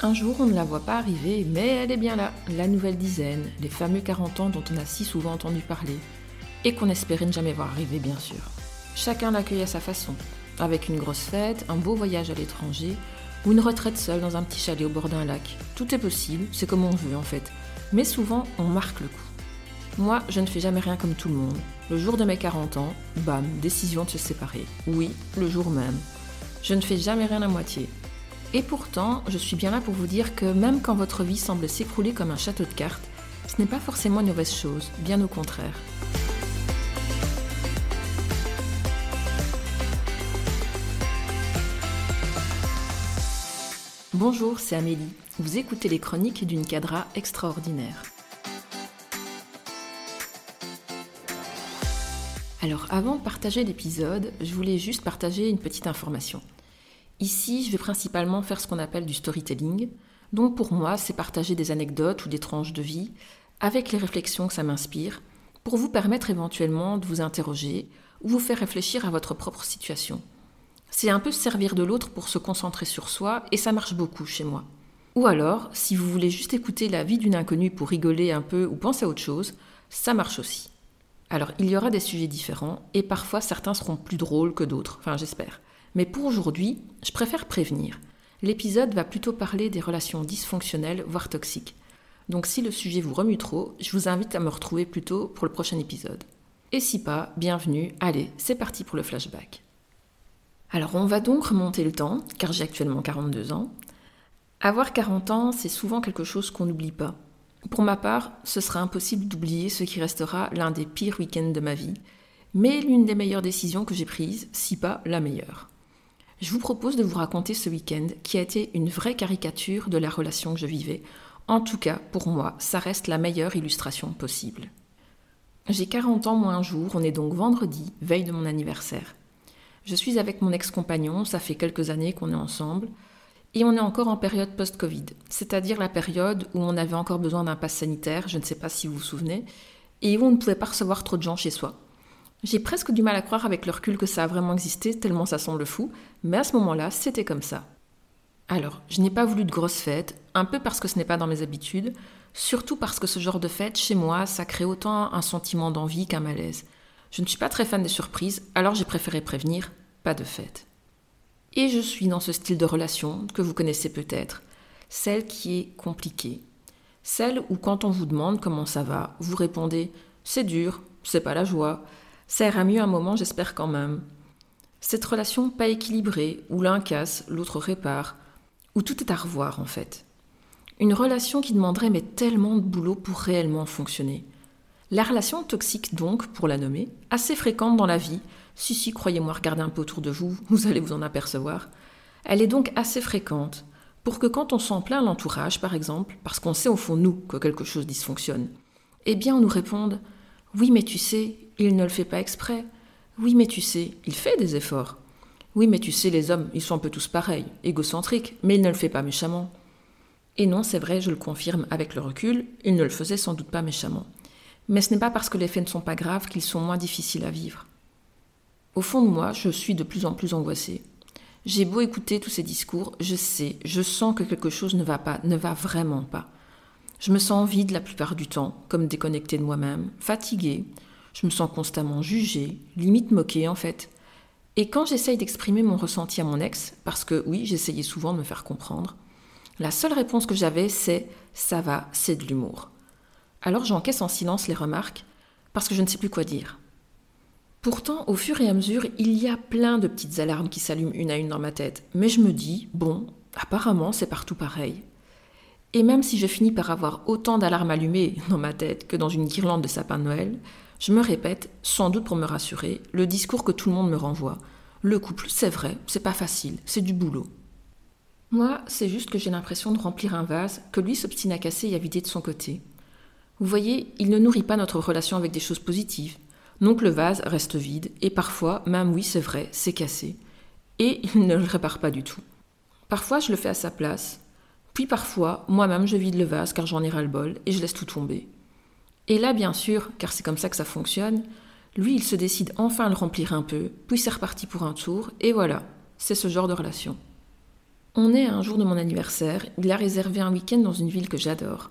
Un jour, on ne la voit pas arriver, mais elle est bien là, la nouvelle dizaine, les fameux 40 ans dont on a si souvent entendu parler, et qu'on espérait ne jamais voir arriver, bien sûr. Chacun l'accueille à sa façon, avec une grosse fête, un beau voyage à l'étranger, ou une retraite seule dans un petit chalet au bord d'un lac. Tout est possible, c'est comme on veut en fait, mais souvent on marque le coup. Moi, je ne fais jamais rien comme tout le monde. Le jour de mes 40 ans, bam, décision de se séparer. Oui, le jour même. Je ne fais jamais rien à moitié. Et pourtant, je suis bien là pour vous dire que même quand votre vie semble s'écrouler comme un château de cartes, ce n'est pas forcément une mauvaise chose, bien au contraire. Bonjour, c'est Amélie. Vous écoutez les chroniques d'une cadra extraordinaire. Alors avant de partager l'épisode, je voulais juste partager une petite information. Ici, je vais principalement faire ce qu'on appelle du storytelling. Donc pour moi, c'est partager des anecdotes ou des tranches de vie avec les réflexions que ça m'inspire pour vous permettre éventuellement de vous interroger ou vous faire réfléchir à votre propre situation. C'est un peu servir de l'autre pour se concentrer sur soi et ça marche beaucoup chez moi. Ou alors, si vous voulez juste écouter la vie d'une inconnue pour rigoler un peu ou penser à autre chose, ça marche aussi. Alors, il y aura des sujets différents et parfois certains seront plus drôles que d'autres, enfin j'espère. Mais pour aujourd'hui, je préfère prévenir. L'épisode va plutôt parler des relations dysfonctionnelles, voire toxiques. Donc si le sujet vous remue trop, je vous invite à me retrouver plutôt pour le prochain épisode. Et si pas, bienvenue, allez, c'est parti pour le flashback. Alors on va donc remonter le temps, car j'ai actuellement 42 ans. Avoir 40 ans, c'est souvent quelque chose qu'on n'oublie pas. Pour ma part, ce sera impossible d'oublier ce qui restera l'un des pires week-ends de ma vie, mais l'une des meilleures décisions que j'ai prises, si pas la meilleure je vous propose de vous raconter ce week-end qui a été une vraie caricature de la relation que je vivais. En tout cas, pour moi, ça reste la meilleure illustration possible. J'ai 40 ans moins un jour, on est donc vendredi, veille de mon anniversaire. Je suis avec mon ex-compagnon, ça fait quelques années qu'on est ensemble, et on est encore en période post-Covid, c'est-à-dire la période où on avait encore besoin d'un pass sanitaire, je ne sais pas si vous vous souvenez, et où on ne pouvait pas recevoir trop de gens chez soi. J'ai presque du mal à croire avec le recul que ça a vraiment existé, tellement ça semble fou, mais à ce moment-là, c'était comme ça. Alors, je n'ai pas voulu de grosses fêtes, un peu parce que ce n'est pas dans mes habitudes, surtout parce que ce genre de fête, chez moi, ça crée autant un sentiment d'envie qu'un malaise. Je ne suis pas très fan des surprises, alors j'ai préféré prévenir, pas de fête. Et je suis dans ce style de relation que vous connaissez peut-être, celle qui est compliquée. Celle où quand on vous demande comment ça va, vous répondez c'est dur, c'est pas la joie, ça ira mieux un moment, j'espère quand même. Cette relation pas équilibrée, où l'un casse, l'autre répare, où tout est à revoir en fait. Une relation qui demanderait mais tellement de boulot pour réellement fonctionner. La relation toxique donc, pour la nommer, assez fréquente dans la vie, si si croyez-moi, regardez un peu autour de vous, vous allez vous en apercevoir. Elle est donc assez fréquente, pour que quand on s'en plaint l'entourage par exemple, parce qu'on sait au fond nous que quelque chose dysfonctionne, eh bien on nous réponde oui, mais tu sais, il ne le fait pas exprès. Oui, mais tu sais, il fait des efforts. Oui, mais tu sais, les hommes, ils sont un peu tous pareils, égocentriques, mais il ne le fait pas méchamment. Et non, c'est vrai, je le confirme avec le recul, il ne le faisait sans doute pas méchamment. Mais ce n'est pas parce que les faits ne sont pas graves qu'ils sont moins difficiles à vivre. Au fond de moi, je suis de plus en plus angoissée. J'ai beau écouter tous ces discours, je sais, je sens que quelque chose ne va pas, ne va vraiment pas. Je me sens vide la plupart du temps, comme déconnectée de moi-même, fatiguée. Je me sens constamment jugée, limite moquée en fait. Et quand j'essaye d'exprimer mon ressenti à mon ex, parce que oui, j'essayais souvent de me faire comprendre, la seule réponse que j'avais c'est ça va, c'est de l'humour. Alors j'encaisse en silence les remarques, parce que je ne sais plus quoi dire. Pourtant, au fur et à mesure, il y a plein de petites alarmes qui s'allument une à une dans ma tête, mais je me dis, bon, apparemment c'est partout pareil. Et même si je finis par avoir autant d'alarmes allumées dans ma tête que dans une guirlande de sapin de Noël, je me répète, sans doute pour me rassurer, le discours que tout le monde me renvoie. Le couple, c'est vrai, c'est pas facile, c'est du boulot. Moi, c'est juste que j'ai l'impression de remplir un vase que lui s'obstine à casser et à vider de son côté. Vous voyez, il ne nourrit pas notre relation avec des choses positives. Donc le vase reste vide, et parfois, même oui, c'est vrai, c'est cassé. Et il ne le répare pas du tout. Parfois, je le fais à sa place, puis parfois, moi-même, je vide le vase car j'en ai ras-le-bol et je laisse tout tomber. Et là, bien sûr, car c'est comme ça que ça fonctionne, lui, il se décide enfin à le remplir un peu, puis c'est reparti pour un tour, et voilà, c'est ce genre de relation. On est un jour de mon anniversaire, il a réservé un week-end dans une ville que j'adore.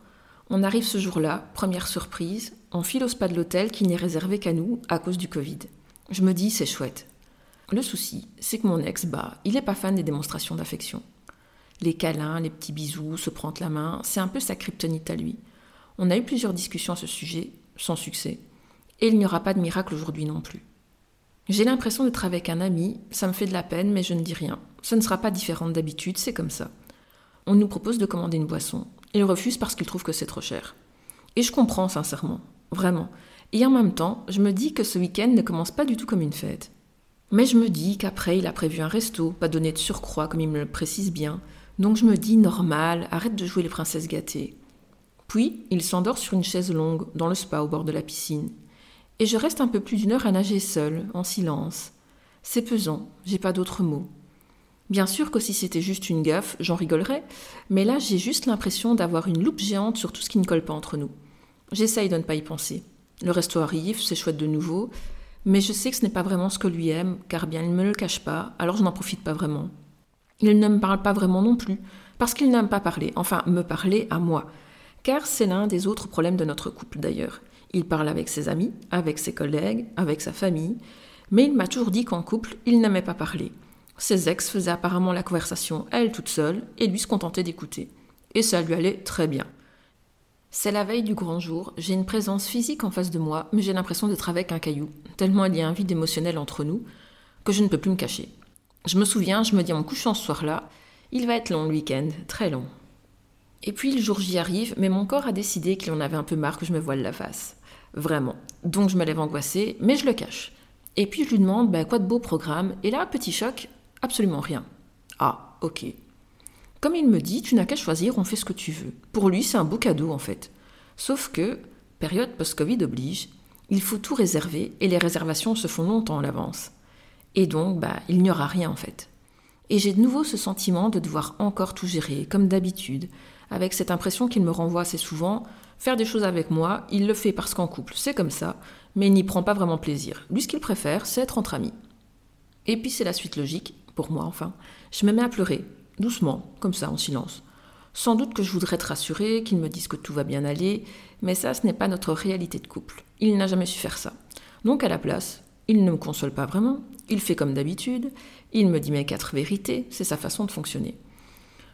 On arrive ce jour-là, première surprise, on file au spa de l'hôtel qui n'est réservé qu'à nous à cause du Covid. Je me dis, c'est chouette. Le souci, c'est que mon ex, bah, il n'est pas fan des démonstrations d'affection. Les câlins, les petits bisous, se prendre la main, c'est un peu sa kryptonite à lui. On a eu plusieurs discussions à ce sujet, sans succès. Et il n'y aura pas de miracle aujourd'hui non plus. J'ai l'impression d'être avec un ami, ça me fait de la peine, mais je ne dis rien. Ce ne sera pas différent d'habitude, c'est comme ça. On nous propose de commander une boisson. Il refuse parce qu'il trouve que c'est trop cher. Et je comprends sincèrement, vraiment. Et en même temps, je me dis que ce week-end ne commence pas du tout comme une fête. Mais je me dis qu'après, il a prévu un resto, pas donné de surcroît comme il me le précise bien. Donc je me dis, normal, arrête de jouer les princesses gâtées. Puis, il s'endort sur une chaise longue, dans le spa au bord de la piscine. Et je reste un peu plus d'une heure à nager seule, en silence. C'est pesant, j'ai pas d'autres mots. Bien sûr que si c'était juste une gaffe, j'en rigolerais, mais là j'ai juste l'impression d'avoir une loupe géante sur tout ce qui ne colle pas entre nous. J'essaye de ne pas y penser. Le resto arrive, c'est chouette de nouveau, mais je sais que ce n'est pas vraiment ce que lui aime, car bien il ne me le cache pas, alors je n'en profite pas vraiment. Il ne me parle pas vraiment non plus, parce qu'il n'aime pas parler, enfin me parler à moi, car c'est l'un des autres problèmes de notre couple d'ailleurs. Il parle avec ses amis, avec ses collègues, avec sa famille, mais il m'a toujours dit qu'en couple, il n'aimait pas parler. Ses ex faisaient apparemment la conversation elle toute seule et lui se contentait d'écouter. Et ça lui allait très bien. C'est la veille du grand jour, j'ai une présence physique en face de moi, mais j'ai l'impression d'être avec un caillou, tellement il y a un vide émotionnel entre nous, que je ne peux plus me cacher. Je me souviens, je me dis en couchant ce soir-là, il va être long le week-end, très long. Et puis le jour j'y arrive, mais mon corps a décidé qu'il en avait un peu marre que je me voile la face. Vraiment. Donc je me lève angoissée, mais je le cache. Et puis je lui demande bah, quoi de beau programme, et là, petit choc, absolument rien. Ah, ok. Comme il me dit, tu n'as qu'à choisir, on fait ce que tu veux. Pour lui, c'est un beau cadeau en fait. Sauf que, période post-Covid oblige, il faut tout réserver et les réservations se font longtemps à l'avance. Et donc, bah, il n'y aura rien en fait. Et j'ai de nouveau ce sentiment de devoir encore tout gérer, comme d'habitude, avec cette impression qu'il me renvoie assez souvent Faire des choses avec moi, il le fait parce qu'en couple, c'est comme ça, mais il n'y prend pas vraiment plaisir. Lui, ce qu'il préfère, c'est être entre amis. Et puis c'est la suite logique, pour moi enfin. Je me mets à pleurer, doucement, comme ça, en silence. Sans doute que je voudrais te rassurer, qu'il me dise que tout va bien aller, mais ça, ce n'est pas notre réalité de couple. Il n'a jamais su faire ça. Donc à la place, il ne me console pas vraiment, il fait comme d'habitude, il me dit mes quatre vérités, c'est sa façon de fonctionner.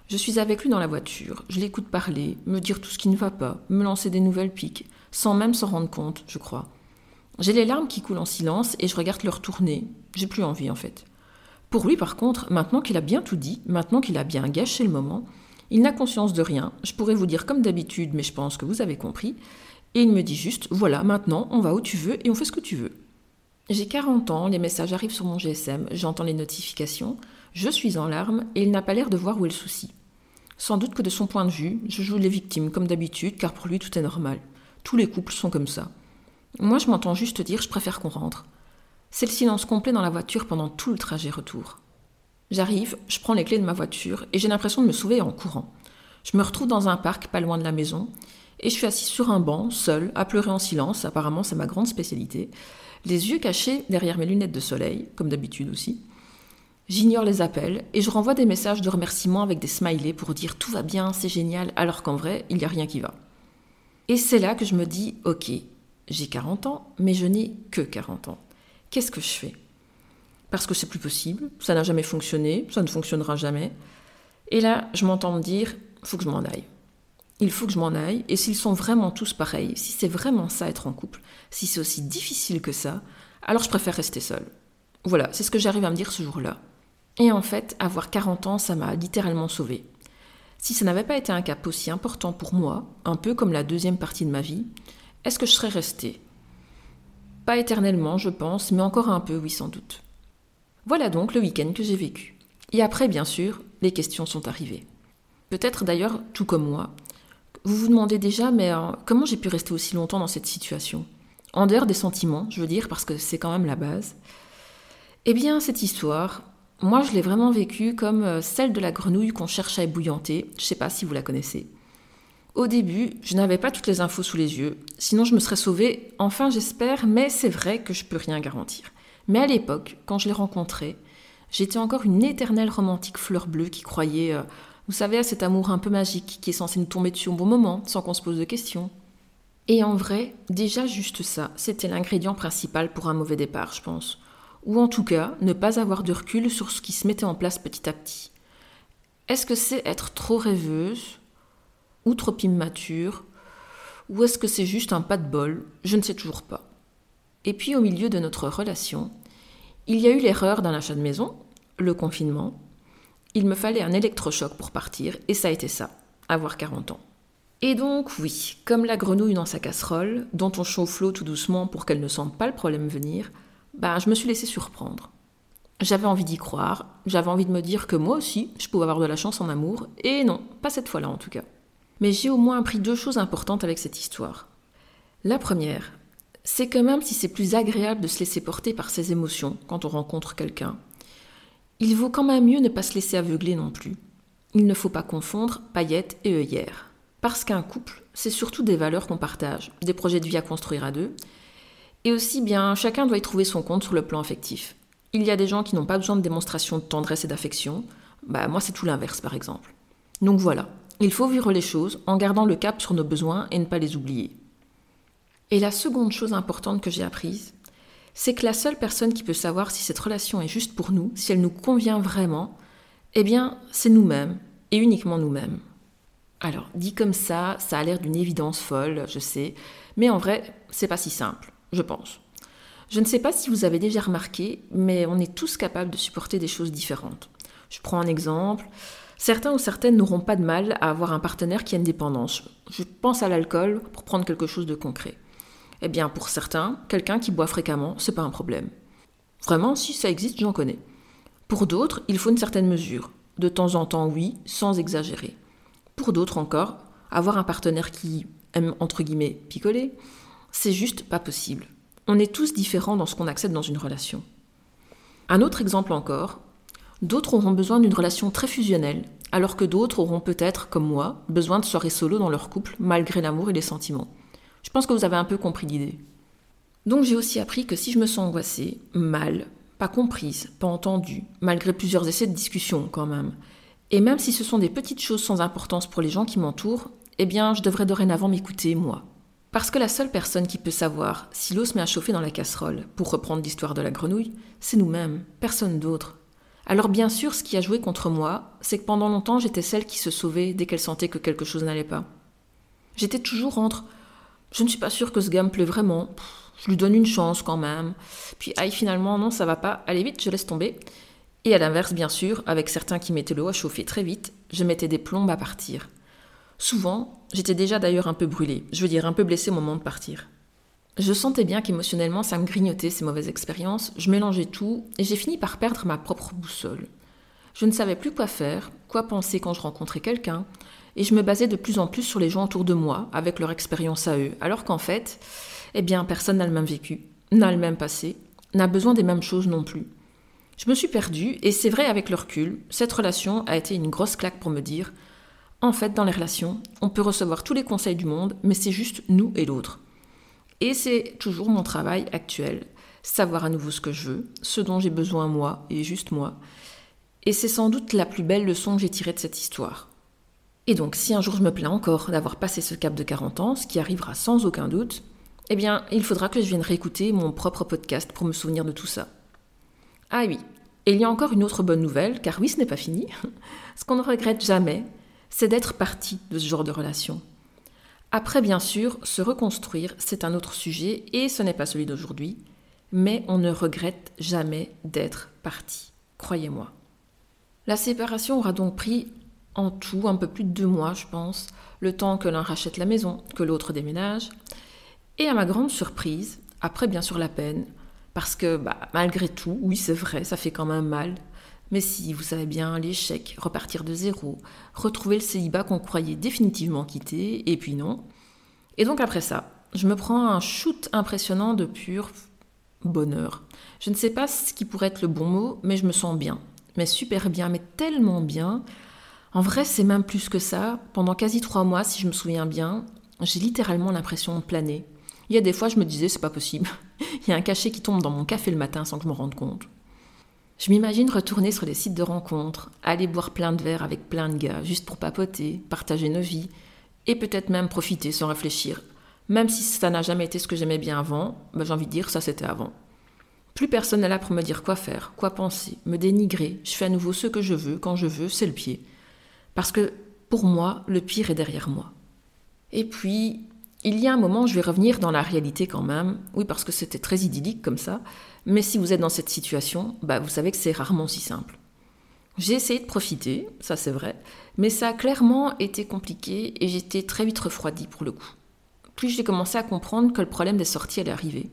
Je suis avec lui dans la voiture, je l'écoute parler, me dire tout ce qui ne va pas, me lancer des nouvelles piques, sans même s'en rendre compte, je crois. J'ai les larmes qui coulent en silence et je regarde leur tourner. J'ai plus envie en fait. Pour lui par contre, maintenant qu'il a bien tout dit, maintenant qu'il a bien gâché le moment, il n'a conscience de rien. Je pourrais vous dire comme d'habitude, mais je pense que vous avez compris. Et il me dit juste, voilà, maintenant on va où tu veux et on fait ce que tu veux. J'ai 40 ans, les messages arrivent sur mon GSM, j'entends les notifications, je suis en larmes et il n'a pas l'air de voir où est le souci. Sans doute que de son point de vue, je joue les victimes comme d'habitude, car pour lui tout est normal. Tous les couples sont comme ça. Moi, je m'entends juste dire je préfère qu'on rentre. C'est le silence complet dans la voiture pendant tout le trajet retour. J'arrive, je prends les clés de ma voiture et j'ai l'impression de me sauver en courant. Je me retrouve dans un parc pas loin de la maison et je suis assis sur un banc, seul, à pleurer en silence, apparemment c'est ma grande spécialité, les yeux cachés derrière mes lunettes de soleil, comme d'habitude aussi. J'ignore les appels et je renvoie des messages de remerciement avec des smileys pour dire tout va bien, c'est génial, alors qu'en vrai, il n'y a rien qui va. Et c'est là que je me dis, ok, j'ai 40 ans, mais je n'ai que 40 ans. Qu'est-ce que je fais? Parce que c'est plus possible, ça n'a jamais fonctionné, ça ne fonctionnera jamais. Et là, je m'entends me dire, faut que je m'en aille. Il faut que je m'en aille, et s'ils sont vraiment tous pareils, si c'est vraiment ça être en couple, si c'est aussi difficile que ça, alors je préfère rester seule. Voilà, c'est ce que j'arrive à me dire ce jour-là. Et en fait, avoir 40 ans, ça m'a littéralement sauvée. Si ça n'avait pas été un cap aussi important pour moi, un peu comme la deuxième partie de ma vie, est-ce que je serais restée? Pas éternellement, je pense, mais encore un peu, oui, sans doute. Voilà donc le week-end que j'ai vécu. Et après, bien sûr, les questions sont arrivées. Peut-être d'ailleurs, tout comme moi, vous vous demandez déjà, mais euh, comment j'ai pu rester aussi longtemps dans cette situation? En dehors des sentiments, je veux dire, parce que c'est quand même la base. Eh bien, cette histoire, moi, je l'ai vraiment vécue comme euh, celle de la grenouille qu'on cherche à ébouillanter. Je ne sais pas si vous la connaissez. Au début, je n'avais pas toutes les infos sous les yeux, sinon je me serais sauvée, enfin j'espère, mais c'est vrai que je peux rien garantir. Mais à l'époque, quand je l'ai rencontré, J'étais encore une éternelle romantique fleur bleue qui croyait, euh, vous savez, à cet amour un peu magique qui est censé nous tomber dessus au bon moment, sans qu'on se pose de questions. Et en vrai, déjà juste ça, c'était l'ingrédient principal pour un mauvais départ, je pense. Ou en tout cas, ne pas avoir de recul sur ce qui se mettait en place petit à petit. Est-ce que c'est être trop rêveuse ou trop immature Ou est-ce que c'est juste un pas de bol? Je ne sais toujours pas. Et puis au milieu de notre relation, il y a eu l'erreur d'un achat de maison, le confinement. Il me fallait un électrochoc pour partir, et ça a été ça, avoir 40 ans. Et donc, oui, comme la grenouille dans sa casserole, dont on chauffe l'eau tout doucement pour qu'elle ne sente pas le problème venir, bah, je me suis laissée surprendre. J'avais envie d'y croire, j'avais envie de me dire que moi aussi, je pouvais avoir de la chance en amour, et non, pas cette fois-là en tout cas. Mais j'ai au moins appris deux choses importantes avec cette histoire. La première, c'est que même si c'est plus agréable de se laisser porter par ses émotions quand on rencontre quelqu'un, il vaut quand même mieux ne pas se laisser aveugler non plus. Il ne faut pas confondre paillettes et œillères. Parce qu'un couple, c'est surtout des valeurs qu'on partage, des projets de vie à construire à deux, et aussi bien chacun doit y trouver son compte sur le plan affectif. Il y a des gens qui n'ont pas besoin de démonstration de tendresse et d'affection, bah moi c'est tout l'inverse par exemple. Donc voilà, il faut vivre les choses en gardant le cap sur nos besoins et ne pas les oublier. Et la seconde chose importante que j'ai apprise, c'est que la seule personne qui peut savoir si cette relation est juste pour nous, si elle nous convient vraiment, eh bien, c'est nous-mêmes, et uniquement nous-mêmes. Alors, dit comme ça, ça a l'air d'une évidence folle, je sais, mais en vrai, c'est pas si simple, je pense. Je ne sais pas si vous avez déjà remarqué, mais on est tous capables de supporter des choses différentes. Je prends un exemple. Certains ou certaines n'auront pas de mal à avoir un partenaire qui a une dépendance. Je pense à l'alcool pour prendre quelque chose de concret. Eh bien, pour certains, quelqu'un qui boit fréquemment, c'est pas un problème. Vraiment, si ça existe, j'en connais. Pour d'autres, il faut une certaine mesure. De temps en temps, oui, sans exagérer. Pour d'autres encore, avoir un partenaire qui aime, entre guillemets, picoler, c'est juste pas possible. On est tous différents dans ce qu'on accepte dans une relation. Un autre exemple encore, d'autres auront besoin d'une relation très fusionnelle, alors que d'autres auront peut-être, comme moi, besoin de soirées solo dans leur couple, malgré l'amour et les sentiments. Je pense que vous avez un peu compris l'idée. Donc j'ai aussi appris que si je me sens angoissée, mal, pas comprise, pas entendue, malgré plusieurs essais de discussion quand même, et même si ce sont des petites choses sans importance pour les gens qui m'entourent, eh bien je devrais dorénavant m'écouter, moi. Parce que la seule personne qui peut savoir si l'eau se met à chauffer dans la casserole, pour reprendre l'histoire de la grenouille, c'est nous-mêmes, personne d'autre. Alors bien sûr, ce qui a joué contre moi, c'est que pendant longtemps j'étais celle qui se sauvait dès qu'elle sentait que quelque chose n'allait pas. J'étais toujours entre je ne suis pas sûre que ce gars me plaît vraiment. Je lui donne une chance quand même. Puis, aïe, finalement, non, ça va pas. Allez vite, je laisse tomber. Et à l'inverse, bien sûr, avec certains qui mettaient l'eau à chauffer très vite, je mettais des plombes à partir. Souvent, j'étais déjà d'ailleurs un peu brûlée, je veux dire un peu blessée au moment de partir. Je sentais bien qu'émotionnellement ça me grignotait ces mauvaises expériences, je mélangeais tout et j'ai fini par perdre ma propre boussole. Je ne savais plus quoi faire, quoi penser quand je rencontrais quelqu'un, et je me basais de plus en plus sur les gens autour de moi, avec leur expérience à eux, alors qu'en fait, eh bien, personne n'a le même vécu, n'a le même passé, n'a besoin des mêmes choses non plus. Je me suis perdue, et c'est vrai avec le recul, cette relation a été une grosse claque pour me dire en fait, dans les relations, on peut recevoir tous les conseils du monde, mais c'est juste nous et l'autre. Et c'est toujours mon travail actuel, savoir à nouveau ce que je veux, ce dont j'ai besoin moi et juste moi. Et c'est sans doute la plus belle leçon que j'ai tirée de cette histoire. Et donc, si un jour je me plains encore d'avoir passé ce cap de 40 ans, ce qui arrivera sans aucun doute, eh bien, il faudra que je vienne réécouter mon propre podcast pour me souvenir de tout ça. Ah oui, et il y a encore une autre bonne nouvelle, car oui, ce n'est pas fini. ce qu'on ne regrette jamais, c'est d'être parti de ce genre de relation. Après, bien sûr, se reconstruire, c'est un autre sujet, et ce n'est pas celui d'aujourd'hui, mais on ne regrette jamais d'être parti, croyez-moi. La séparation aura donc pris en tout un peu plus de deux mois, je pense, le temps que l'un rachète la maison, que l'autre déménage. Et à ma grande surprise, après bien sûr la peine, parce que bah, malgré tout, oui c'est vrai, ça fait quand même mal. Mais si, vous savez bien, l'échec, repartir de zéro, retrouver le célibat qu'on croyait définitivement quitter, et puis non. Et donc après ça, je me prends un shoot impressionnant de pur bonheur. Je ne sais pas ce qui pourrait être le bon mot, mais je me sens bien. Mais super bien, mais tellement bien en vrai, c'est même plus que ça. Pendant quasi trois mois, si je me souviens bien, j'ai littéralement l'impression de planer. Il y a des fois, je me disais, c'est pas possible. Il y a un cachet qui tombe dans mon café le matin sans que je me rende compte. Je m'imagine retourner sur les sites de rencontres, aller boire plein de verres avec plein de gars, juste pour papoter, partager nos vies, et peut-être même profiter sans réfléchir. Même si ça n'a jamais été ce que j'aimais bien avant, ben j'ai envie de dire ça c'était avant. Plus personne n'est là pour me dire quoi faire, quoi penser, me dénigrer. Je fais à nouveau ce que je veux, quand je veux, c'est le pied. Parce que pour moi, le pire est derrière moi. Et puis, il y a un moment, je vais revenir dans la réalité quand même. Oui, parce que c'était très idyllique comme ça. Mais si vous êtes dans cette situation, bah, vous savez que c'est rarement si simple. J'ai essayé de profiter, ça c'est vrai, mais ça a clairement été compliqué et j'étais très vite refroidie pour le coup. Puis j'ai commencé à comprendre que le problème des sorties allait arriver.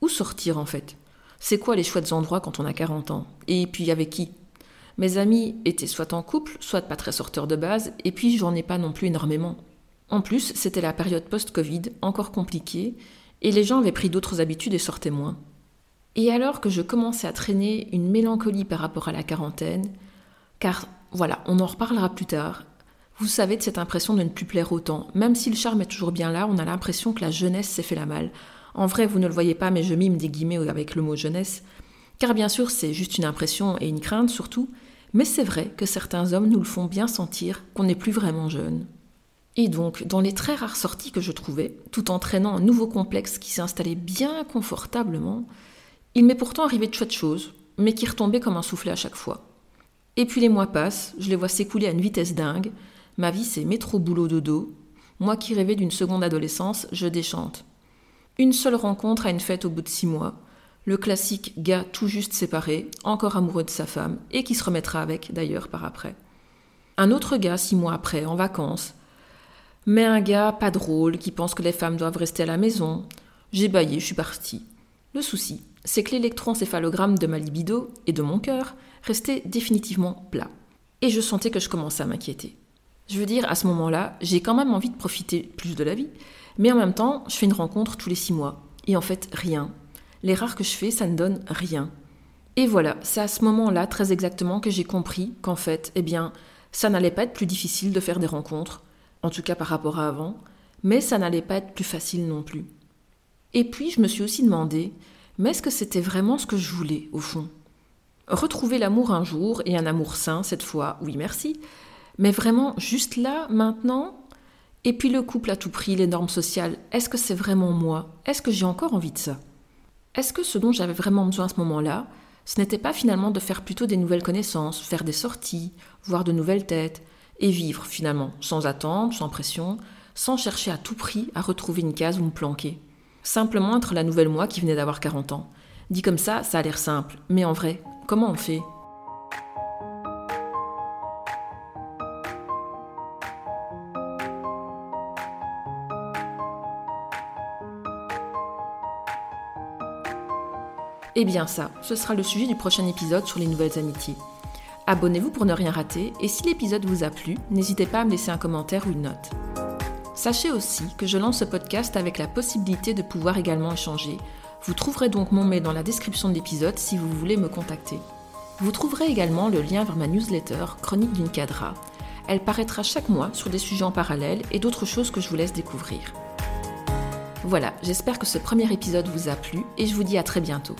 Où sortir en fait? C'est quoi les chouettes endroits quand on a 40 ans? Et puis avec qui? Mes amis étaient soit en couple, soit pas très sorteurs de base, et puis j'en ai pas non plus énormément. En plus, c'était la période post-Covid, encore compliquée, et les gens avaient pris d'autres habitudes et sortaient moins. Et alors que je commençais à traîner une mélancolie par rapport à la quarantaine, car voilà, on en reparlera plus tard, vous savez de cette impression de ne plus plaire autant, même si le charme est toujours bien là, on a l'impression que la jeunesse s'est fait la malle. En vrai, vous ne le voyez pas, mais je mime des guillemets avec le mot jeunesse, car bien sûr c'est juste une impression et une crainte surtout, mais c'est vrai que certains hommes nous le font bien sentir qu'on n'est plus vraiment jeune. Et donc, dans les très rares sorties que je trouvais, tout en traînant un nouveau complexe qui s'installait bien confortablement, il m'est pourtant arrivé de chouettes choses, mais qui retombaient comme un soufflet à chaque fois. Et puis les mois passent, je les vois s'écouler à une vitesse dingue, ma vie c'est métro boulot dodo, moi qui rêvais d'une seconde adolescence, je déchante. Une seule rencontre à une fête au bout de six mois, le classique gars tout juste séparé, encore amoureux de sa femme, et qui se remettra avec d'ailleurs par après. Un autre gars six mois après, en vacances, mais un gars pas drôle, qui pense que les femmes doivent rester à la maison. J'ai baillé, je suis partie. Le souci, c'est que l'électroencéphalogramme de ma libido et de mon cœur restait définitivement plat. Et je sentais que je commençais à m'inquiéter. Je veux dire, à ce moment-là, j'ai quand même envie de profiter plus de la vie, mais en même temps, je fais une rencontre tous les six mois. Et en fait, rien. Les rares que je fais, ça ne donne rien. Et voilà, c'est à ce moment-là, très exactement, que j'ai compris qu'en fait, eh bien, ça n'allait pas être plus difficile de faire des rencontres, en tout cas par rapport à avant, mais ça n'allait pas être plus facile non plus. Et puis je me suis aussi demandé, mais est-ce que c'était vraiment ce que je voulais, au fond? Retrouver l'amour un jour, et un amour sain cette fois, oui merci, mais vraiment juste là, maintenant? Et puis le couple à tout prix, les normes sociales, est-ce que c'est vraiment moi? Est-ce que j'ai encore envie de ça? Est-ce que ce dont j'avais vraiment besoin à ce moment-là, ce n'était pas finalement de faire plutôt des nouvelles connaissances, faire des sorties, voir de nouvelles têtes, et vivre finalement, sans attente, sans pression, sans chercher à tout prix à retrouver une case où me planquer? Simplement être la nouvelle moi qui venait d'avoir 40 ans. Dit comme ça, ça a l'air simple, mais en vrai, comment on fait? Eh bien ça, ce sera le sujet du prochain épisode sur les nouvelles amitiés. Abonnez-vous pour ne rien rater et si l'épisode vous a plu, n'hésitez pas à me laisser un commentaire ou une note. Sachez aussi que je lance ce podcast avec la possibilité de pouvoir également échanger. Vous trouverez donc mon mail dans la description de l'épisode si vous voulez me contacter. Vous trouverez également le lien vers ma newsletter Chronique d'une cadra. Elle paraîtra chaque mois sur des sujets en parallèle et d'autres choses que je vous laisse découvrir. Voilà, j'espère que ce premier épisode vous a plu et je vous dis à très bientôt.